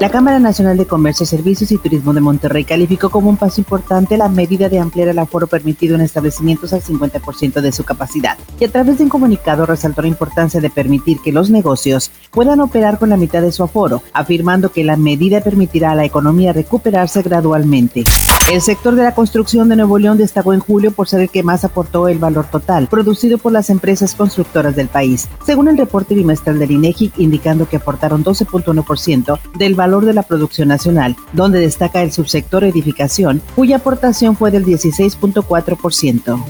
La Cámara Nacional de Comercio, Servicios y Turismo de Monterrey calificó como un paso importante la medida de ampliar el aforo permitido en establecimientos al 50% de su capacidad y a través de un comunicado resaltó la importancia de permitir que los negocios puedan operar con la mitad de su aforo, afirmando que la medida permitirá a la economía recuperarse gradualmente. El sector de la construcción de Nuevo León destacó en julio por ser el que más aportó el valor total producido por las empresas constructoras del país, según el reporte bimestral del INEGI, indicando que aportaron 12.1% del valor de la producción nacional, donde destaca el subsector edificación, cuya aportación fue del 16.4%.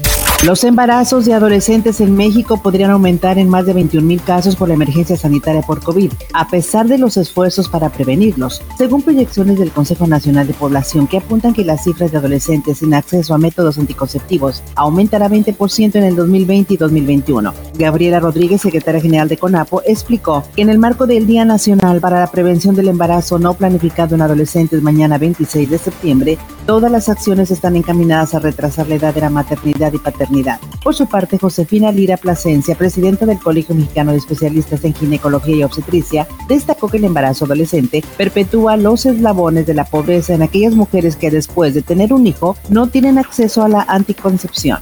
Los embarazos de adolescentes en México podrían aumentar en más de 21 mil casos por la emergencia sanitaria por COVID, a pesar de los esfuerzos para prevenirlos, según proyecciones del Consejo Nacional de Población que apuntan que las cifras de adolescentes sin acceso a métodos anticonceptivos aumentará 20% en el 2020 y 2021. Gabriela Rodríguez, secretaria general de CONAPO, explicó que en el marco del Día Nacional para la Prevención del Embarazo no planificado en adolescentes mañana 26 de septiembre, todas las acciones están encaminadas a retrasar la edad de la maternidad y paternidad por su parte, Josefina Lira Plasencia, presidenta del Colegio Mexicano de Especialistas en Ginecología y Obstetricia, destacó que el embarazo adolescente perpetúa los eslabones de la pobreza en aquellas mujeres que después de tener un hijo no tienen acceso a la anticoncepción.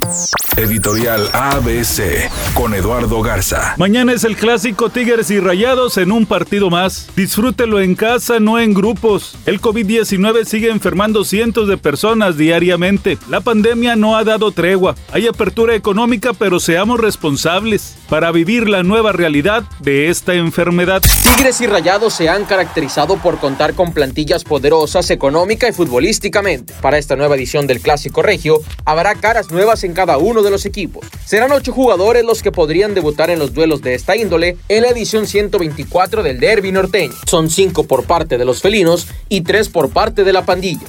Editorial ABC con Eduardo Garza. Mañana es el clásico Tigres y Rayados en un partido más. Disfrútelo en casa, no en grupos. El COVID-19 sigue enfermando cientos de personas diariamente. La pandemia no ha dado tregua. Hay apertura económica, pero seamos responsables para vivir la nueva realidad de esta enfermedad. Tigres y Rayados se han caracterizado por contar con plantillas poderosas económica y futbolísticamente. Para esta nueva edición del Clásico Regio, habrá caras nuevas en cada uno de los equipos. Serán ocho jugadores los que podrían debutar en los duelos de esta índole en la edición 124 del Derby norteño. Son cinco por parte de los felinos y tres por parte de la pandilla.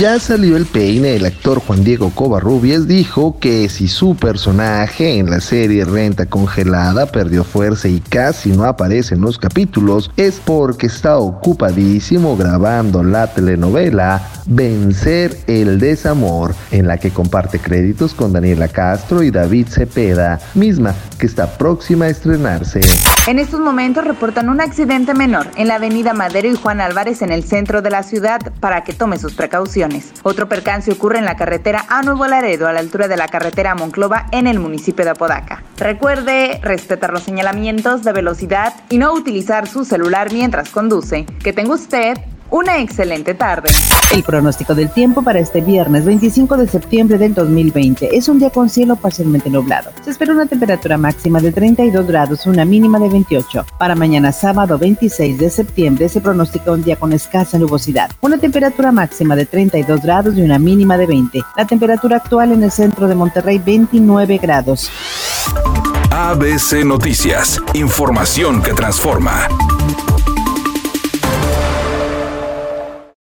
Ya salió el peine, el actor Juan Diego Covarrubias dijo que si su personaje en la serie Renta Congelada perdió fuerza y casi no aparece en los capítulos es porque está ocupadísimo grabando la telenovela Vencer el Desamor, en la que comparte créditos con Daniela Castro y David Cepeda, misma que está próxima a estrenarse. En estos momentos reportan un accidente menor en la avenida Madero y Juan Álvarez en el centro de la ciudad para que tome sus precauciones. Otro percance ocurre en la carretera a Nuevo Laredo a la altura de la carretera Monclova en el municipio de Apodaca. Recuerde respetar los señalamientos de velocidad y no utilizar su celular mientras conduce. Que tenga usted una excelente tarde. El pronóstico del tiempo para este viernes 25 de septiembre del 2020 es un día con cielo parcialmente nublado. Se espera una temperatura máxima de 32 grados, una mínima de 28. Para mañana sábado 26 de septiembre se pronostica un día con escasa nubosidad. Una temperatura máxima de 32 grados y una mínima de 20. La temperatura actual en el centro de Monterrey 29 grados. ABC Noticias, información que transforma.